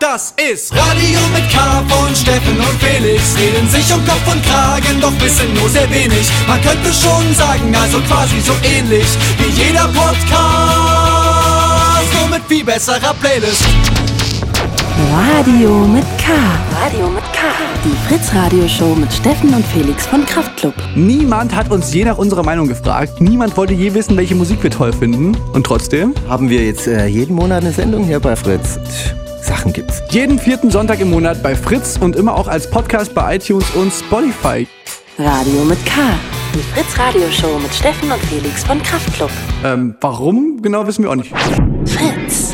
das ist Radio mit K von Steffen und Felix. Reden sich um Kopf und Kragen, doch wissen nur sehr wenig. Man könnte schon sagen, also quasi so ähnlich wie jeder Podcast, nur mit viel besserer Playlist. Radio mit K. Radio mit K. Die Fritz Radio Show mit Steffen und Felix von Kraftklub. Niemand hat uns je nach unserer Meinung gefragt. Niemand wollte je wissen, welche Musik wir toll finden. Und trotzdem, haben wir jetzt äh, jeden Monat eine Sendung hier bei Fritz. Sachen gibt's. jeden vierten Sonntag im Monat bei Fritz und immer auch als Podcast bei iTunes und Spotify. Radio mit K. Die Fritz Radio Show mit Steffen und Felix von Kraftklub. Ähm, warum? Genau wissen wir auch nicht. Fritz.